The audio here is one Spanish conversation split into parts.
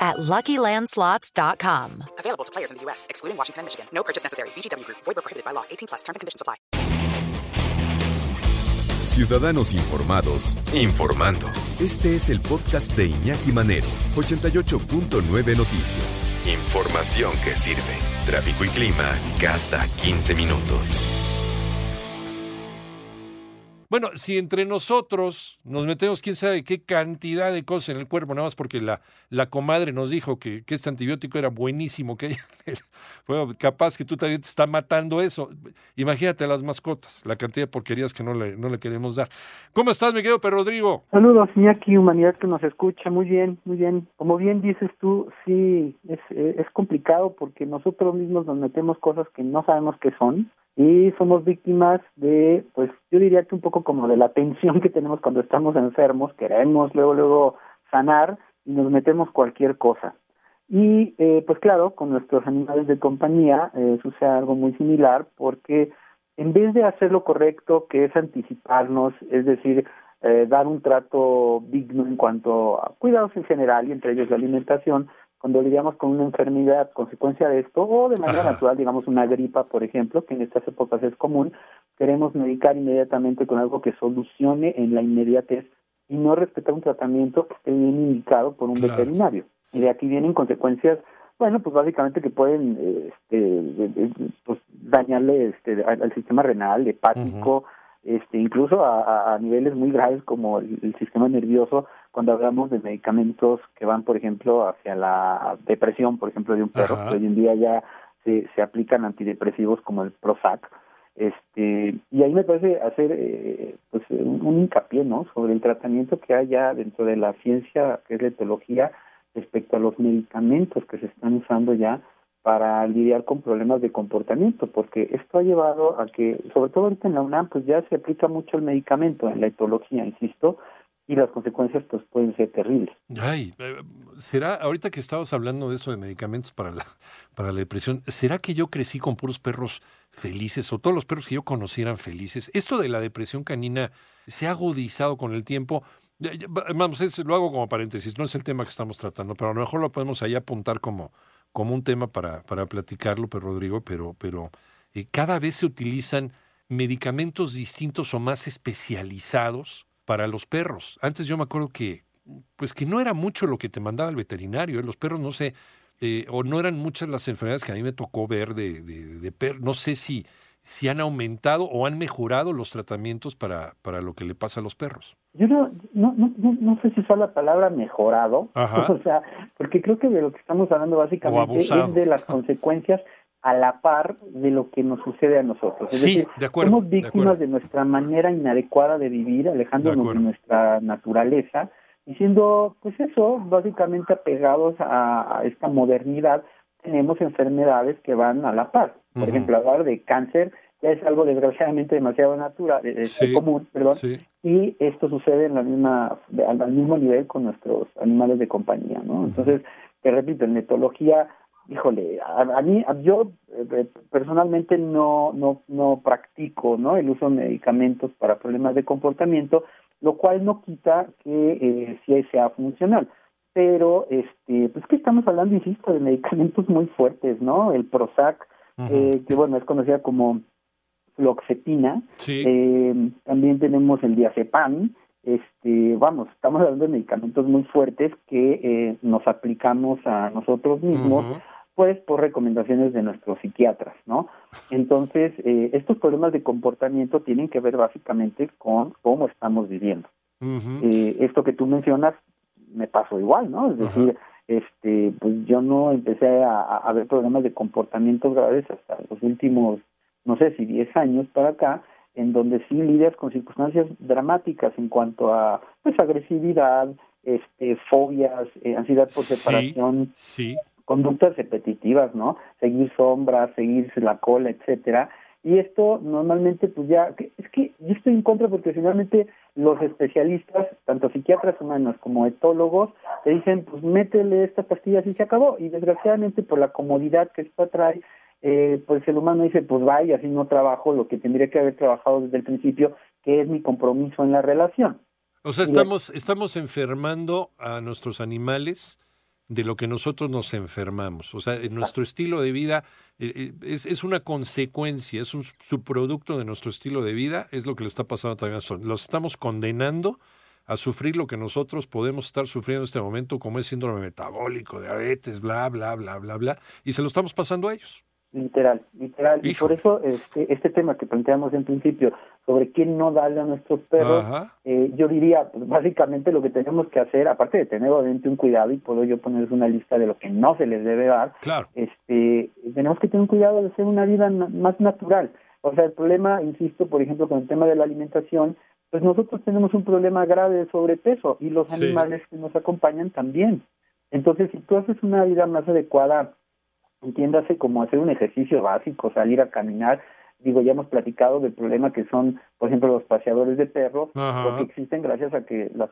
at LuckyLandSlots.com. Available to players in the U.S., excluding Washington and Michigan. No purchase necessary. VGW Group. Void prohibited by law. 18 plus. Terms and conditions apply. Ciudadanos informados, informando. Este es el podcast de Iñaki Manero, 88.9 Noticias. Información que sirve. Tráfico y clima cada 15 minutos. Bueno, si entre nosotros nos metemos quién sabe qué cantidad de cosas en el cuerpo, nada más porque la, la comadre nos dijo que, que este antibiótico era buenísimo, que bueno, capaz que tú también te está matando eso. Imagínate las mascotas, la cantidad de porquerías que no le, no le queremos dar. ¿Cómo estás, mi querido Pedro Rodrigo? Saludos, Iñaki, humanidad que nos escucha. Muy bien, muy bien. Como bien dices tú, sí, es, es complicado porque nosotros mismos nos metemos cosas que no sabemos qué son y somos víctimas de, pues yo diría que un poco como de la tensión que tenemos cuando estamos enfermos, queremos luego, luego sanar y nos metemos cualquier cosa. Y eh, pues claro, con nuestros animales de compañía eh, sucede algo muy similar porque en vez de hacer lo correcto, que es anticiparnos, es decir, eh, dar un trato digno en cuanto a cuidados en general y entre ellos la alimentación, cuando lidiamos con una enfermedad consecuencia de esto o de manera natural, digamos una gripa, por ejemplo, que en estas épocas es común, queremos medicar inmediatamente con algo que solucione en la inmediatez y no respetar un tratamiento que esté bien indicado por un veterinario. Y de aquí vienen consecuencias, bueno, pues básicamente que pueden este, pues, dañarle este, al, sistema renal, hepático, este, incluso a, a, niveles muy graves como el sistema nervioso, cuando hablamos de medicamentos que van, por ejemplo, hacia la depresión, por ejemplo, de un perro, hoy en día ya se, se aplican antidepresivos como el Prozac, este y ahí me parece hacer eh, pues un, hincapié no sobre el tratamiento que hay ya dentro de la ciencia que es la etología respecto a los medicamentos que se están usando ya para lidiar con problemas de comportamiento, porque esto ha llevado a que, sobre todo ahorita en la UNAM, pues ya se aplica mucho el medicamento en la etología, insisto, y las consecuencias pues pueden ser terribles. Ay, será ahorita que estabas hablando de eso de medicamentos para la para la depresión, ¿será que yo crecí con puros perros felices o todos los perros que yo conocieran felices? Esto de la depresión canina se ha agudizado con el tiempo. Vamos, lo hago como paréntesis, no es el tema que estamos tratando, pero a lo mejor lo podemos ahí apuntar como, como un tema para, para platicarlo, pero Rodrigo, pero, pero eh, cada vez se utilizan medicamentos distintos o más especializados para los perros. Antes yo me acuerdo que, pues que no era mucho lo que te mandaba el veterinario. ¿eh? Los perros, no sé, eh, o no eran muchas las enfermedades que a mí me tocó ver de, de, perros. No sé si, si han aumentado o han mejorado los tratamientos para, para lo que le pasa a los perros. Yo no, no, no, no sé si usa la palabra mejorado, o sea, porque creo que de lo que estamos hablando básicamente es de las consecuencias a la par de lo que nos sucede a nosotros. Es decir, somos víctimas de, nuestra manera inadecuada de vivir, alejándonos de, nuestra naturaleza y siendo, pues eso, básicamente apegados a, esta modernidad, tenemos enfermedades que van a la par. Por ejemplo, hablar de cáncer ya es algo desgraciadamente demasiado natural, es común, perdón, y esto sucede en la misma, al, mismo nivel con nuestros animales de compañía, ¿no? Entonces, te repito, en etología híjole, a, mí, yo eh, personalmente no, no, no practico ¿no? el uso de medicamentos para problemas de comportamiento, lo cual no quita que eh, sí sea funcional. Pero, este, pues que estamos hablando, insisto, de medicamentos muy fuertes, ¿no? El Prozac, eh, que bueno, es conocida como floxetina. Eh, también tenemos el diazepam, este, vamos, estamos hablando de medicamentos muy fuertes que eh, nos aplicamos a nosotros mismos pues por recomendaciones de nuestros psiquiatras, ¿no? Entonces, eh, estos problemas de comportamiento tienen que ver básicamente con cómo estamos viviendo. eh, esto que tú mencionas me pasó igual, ¿no? Es decir, este, pues yo no empecé a, a, ver problemas de comportamiento graves hasta los últimos, no sé si 10 años para acá, en donde sí lidias con circunstancias dramáticas en cuanto a pues agresividad, este, fobias, eh, ansiedad por separación, sí, conductas repetitivas, ¿no? Seguir sombras, seguirse la cola, etcétera, Y esto normalmente, pues ya, es que yo estoy en contra porque finalmente los especialistas, tanto psiquiatras humanos como etólogos, te dicen, pues métele estas pastillas y se acabó. Y desgraciadamente por la comodidad que esto trae, eh, pues el humano dice, pues vaya, así no trabajo lo que tendría que haber trabajado desde el principio, que es mi compromiso en la relación. O sea, estamos, estamos enfermando a nuestros animales de lo que nosotros nos enfermamos. O sea, nuestro estilo de vida eh, eh, es, es, una consecuencia, es un subproducto de nuestro estilo de vida, es lo que le está pasando también a nosotros. Los estamos condenando a sufrir lo que nosotros podemos estar sufriendo en este momento, como es síndrome metabólico, diabetes, bla, bla, bla, bla, bla, y se lo estamos pasando a ellos. Literal, literal. Y por eso este, este tema que planteamos en principio sobre quién no darle a nuestros perros, eh, yo diría, pues básicamente lo que tenemos que hacer, aparte de tener obviamente un cuidado, y puedo yo ponerles una lista de lo que no se les debe dar, claro. este, tenemos que tener un cuidado de hacer una vida más natural. O sea, el problema, insisto, por ejemplo, con el tema de la alimentación, pues nosotros tenemos un problema grave de sobrepeso y los animales que nos acompañan también. Entonces, si tú haces una vida más adecuada, entiéndase como hacer un ejercicio básico, salir a caminar. Digo, ya hemos platicado del problema que son, por ejemplo, los paseadores de perros, porque existen gracias a que la,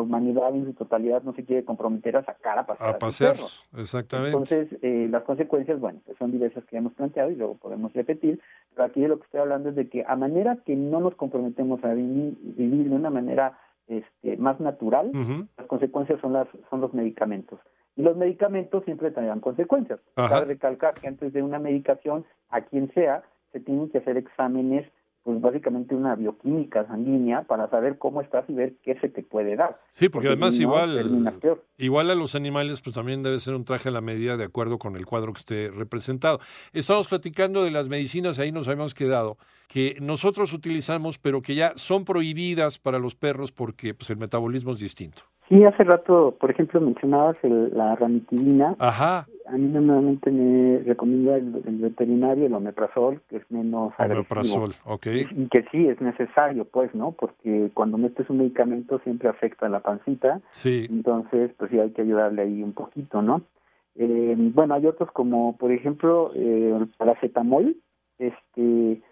humanidad en su totalidad no se quiere comprometer a sacar a pasear a, pasear, exactamente. Entonces, eh, las consecuencias, bueno, pues son diversas que ya hemos planteado y luego podemos repetir, pero aquí de lo que estoy hablando es de que a manera que no nos comprometemos a vivir, vivir de una manera este, más natural, las consecuencias son, las, son los medicamentos. Y los medicamentos siempre traerán consecuencias. Cabe recalcar que antes de una medicación, a quien sea, se tienen que hacer exámenes, pues básicamente una bioquímica sanguínea para saber cómo estás y ver qué se te puede dar. Sí, porque, además igual, igual a los animales, pues también debe ser un traje a la medida de acuerdo con el cuadro que esté representado. Estamos platicando de las medicinas, ahí nos habíamos quedado, que nosotros utilizamos, pero que ya son prohibidas para los perros porque pues, el metabolismo es distinto. Sí, hace rato, por ejemplo, mencionabas la ranitidina. Ajá. A mí normalmente me recomienda el, veterinario el omeprazol, que es menos Omeprazol, ok. Y que sí, es necesario, pues, ¿no? Porque cuando metes un medicamento siempre afecta a la pancita. Sí. Entonces, pues sí hay que ayudarle ahí un poquito, ¿no? Eh, bueno, hay otros como, por ejemplo, eh, el paracetamol, este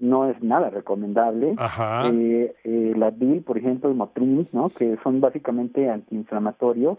no es nada recomendable. Eh, eh, la DIL, por ejemplo, el Motrin, ¿no? que son básicamente antiinflamatorios.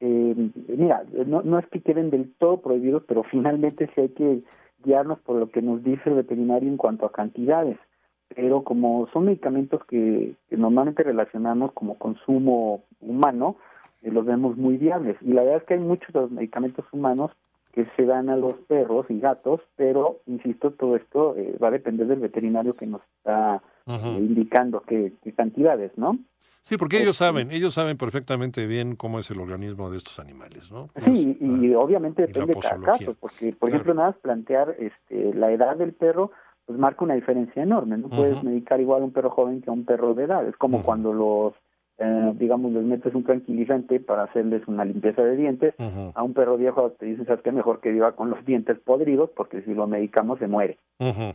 Eh, mira, no, no es que queden del todo prohibidos, pero finalmente sí hay que guiarnos por lo que nos dice el veterinario en cuanto a cantidades. Pero como son medicamentos que, normalmente relacionamos como consumo humano, eh, los vemos muy viables. Y la verdad es que hay muchos de los medicamentos humanos que se dan a los perros y gatos, pero insisto, todo esto eh, va a depender del veterinario que nos está eh, indicando qué, cantidades, ¿no? Sí, porque ellos este, saben, ellos saben perfectamente bien cómo es el organismo de estos animales, ¿no? Sí, y, obviamente depende de cada caso, porque, por ejemplo, nada más plantear este, la edad del perro, pues marca una diferencia enorme. No puedes medicar igual a un perro joven que a un perro de edad. Es como cuando los eh, digamos, les metes un tranquilizante para hacerles una limpieza de dientes. A un perro viejo te dices, ¿sabes qué? Mejor que viva con los dientes podridos porque si lo medicamos se muere,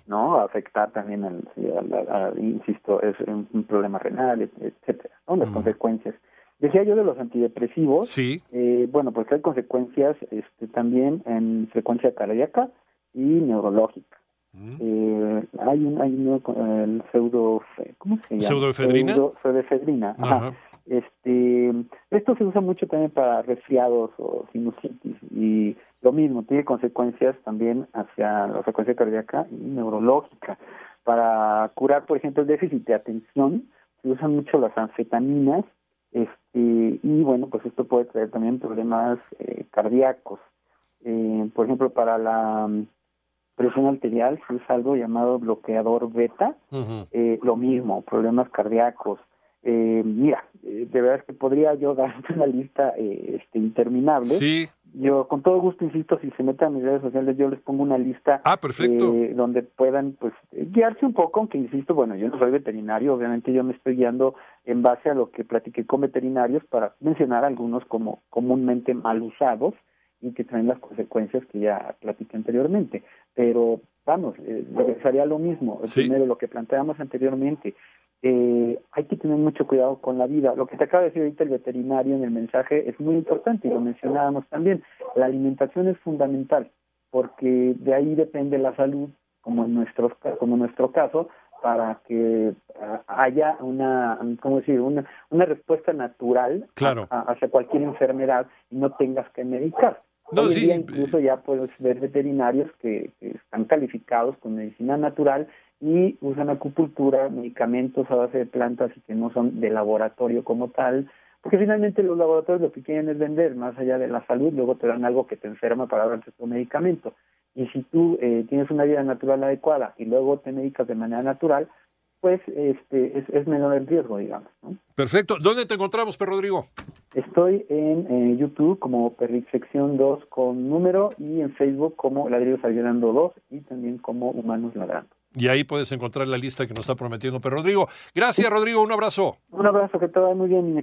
¿no? Afectar también, al, insisto, es un, problema renal, etcétera, ¿no? Las consecuencias. Decía yo de los antidepresivos, sí. eh, bueno, pues hay consecuencias este, también en frecuencia cardíaca y neurológica. Eh, hay un, hay el pseudo, ¿cómo se llama? Pseudoefedrina. pseudoefedrina, ajá. Este, esto se usa mucho también para resfriados o sinusitis y lo mismo, tiene consecuencias también hacia la frecuencia cardíaca y neurológica. Para curar, por ejemplo, el déficit de atención, se usan mucho las anfetaminas este, y bueno, pues esto puede traer también problemas eh, cardíacos. Eh, por ejemplo, para la presión arterial es algo llamado bloqueador beta, eh, lo mismo, problemas cardíacos. Eh, mira, eh, de verdad es que podría yo darte una lista eh, este, interminable. Sí. Yo con todo gusto insisto, si se meten a mis redes sociales, yo les pongo una lista ah, perfecto. donde puedan pues guiarse un poco, aunque insisto, bueno, yo no soy veterinario, obviamente yo me estoy guiando en base a lo que platiqué con veterinarios para mencionar algunos como comúnmente mal usados y que traen las consecuencias que ya platiqué anteriormente. Pero vamos, eh, regresaría a lo mismo. Primero, lo que planteamos anteriormente, eh, hay que tener mucho cuidado con la vida. Lo que te acaba de decir ahorita el veterinario en el mensaje es muy importante y lo mencionábamos también. La alimentación es fundamental porque de ahí depende la salud como en nuestros como en nuestro caso para que ah, haya una cómo decir una, una respuesta natural hacia cualquier enfermedad y no tengas que medicar Hoy día incluso ya puedes ver veterinarios que, están calificados con medicina natural y usan acupuntura, medicamentos a base de plantas y que no son de laboratorio como tal, porque finalmente los laboratorios lo que quieren es vender, más allá de la salud, luego te dan algo que te enferma para darte tu medicamento. Y si tú eh, tienes una vida natural adecuada y luego te medicas de manera natural, pues este, es, menor el riesgo, digamos. Perfecto. ¿Dónde te encontramos, Per Rodrigo? Estoy en eh, YouTube como Sección 2 con número y en Facebook como Ladrillos Ayudando 2 y también como Humanos Ladrando. Y ahí puedes encontrar la lista que nos está prometiendo Per Rodrigo. Gracias, Rodrigo. Un abrazo. Un abrazo, que te vaya muy bien,